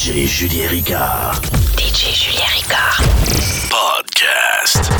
DJ Julien Ricard. DJ Julien Ricard. Podcast.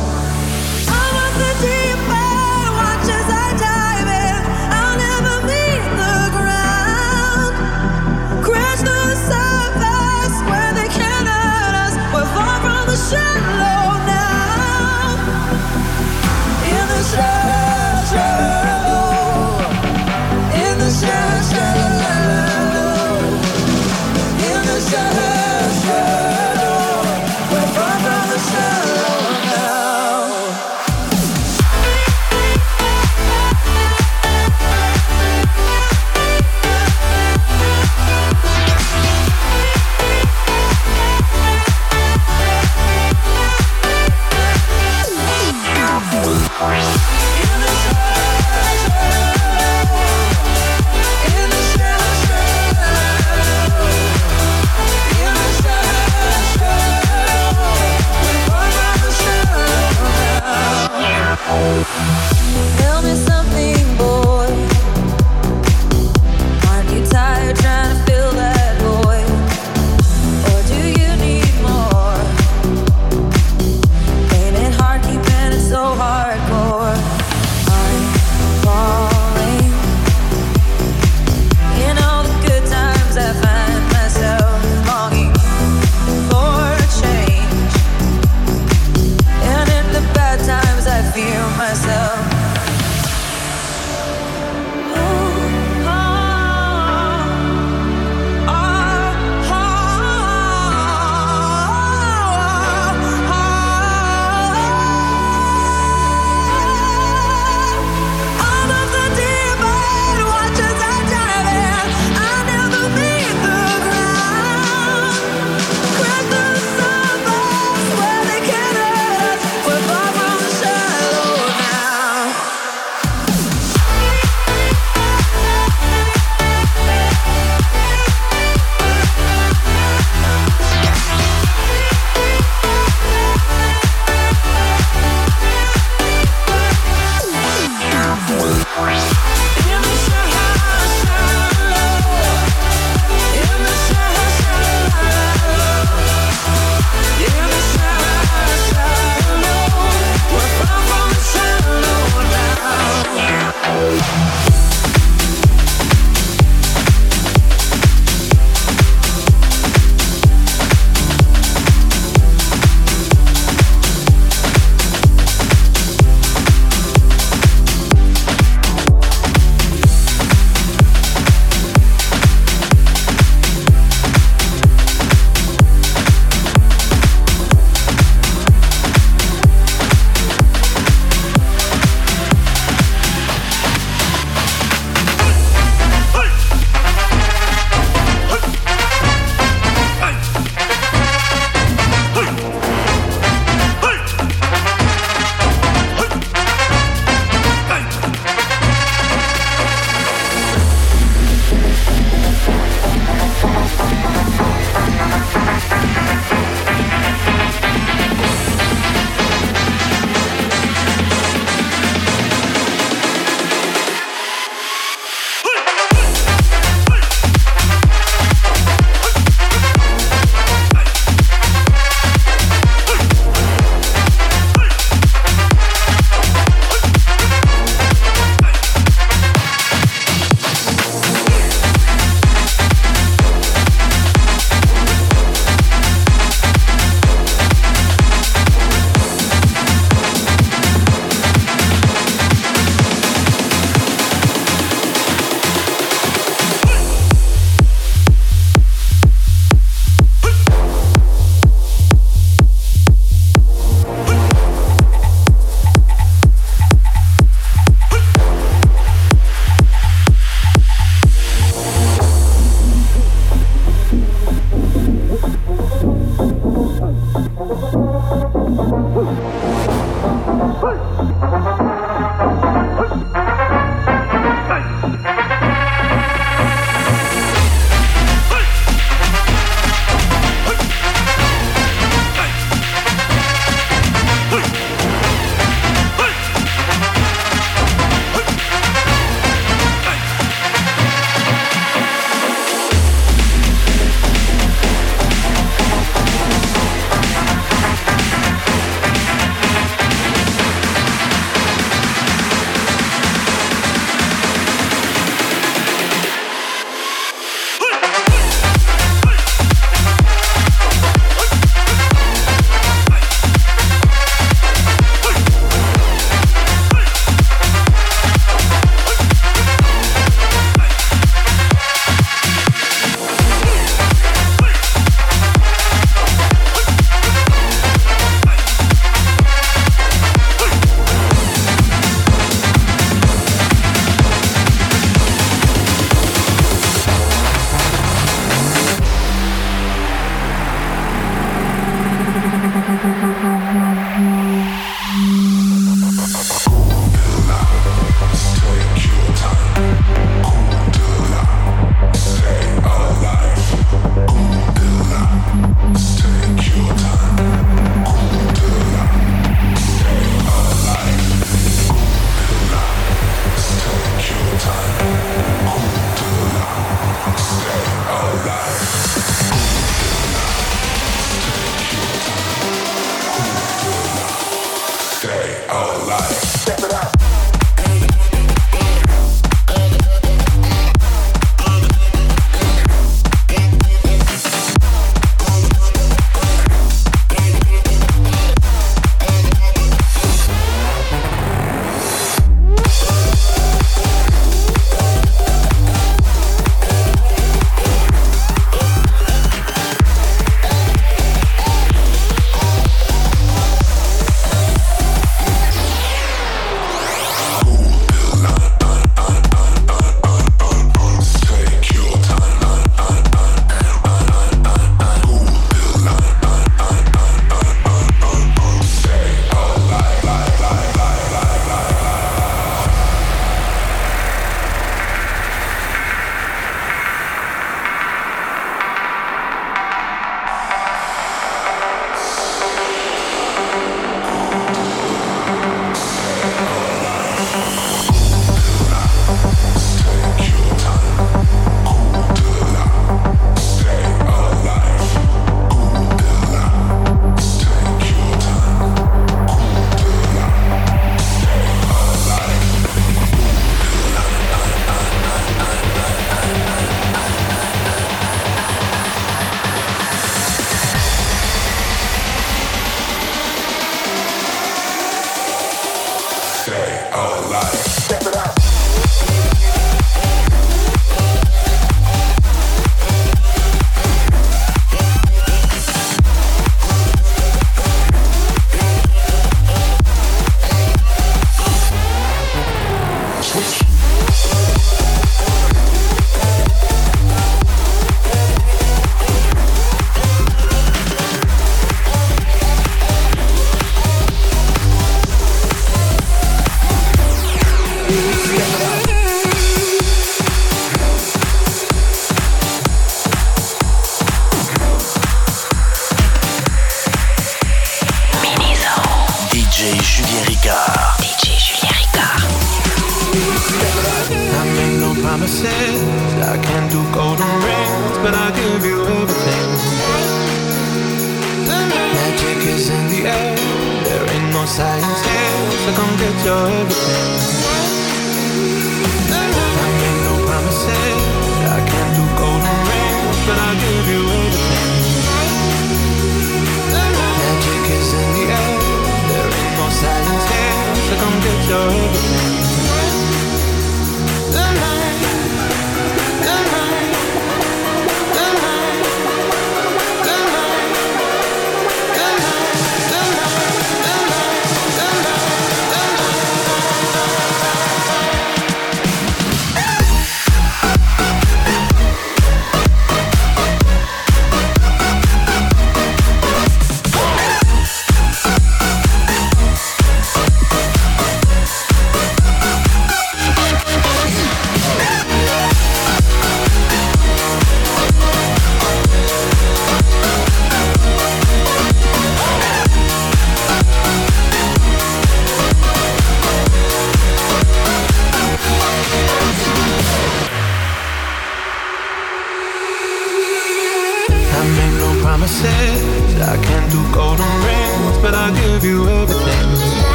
shine.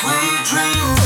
sweet dreams.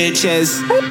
Bitches.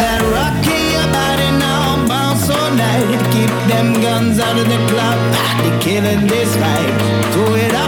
that rocky body now, bounce all night. Keep them guns out of the club, party killing this vibe. Throw it out.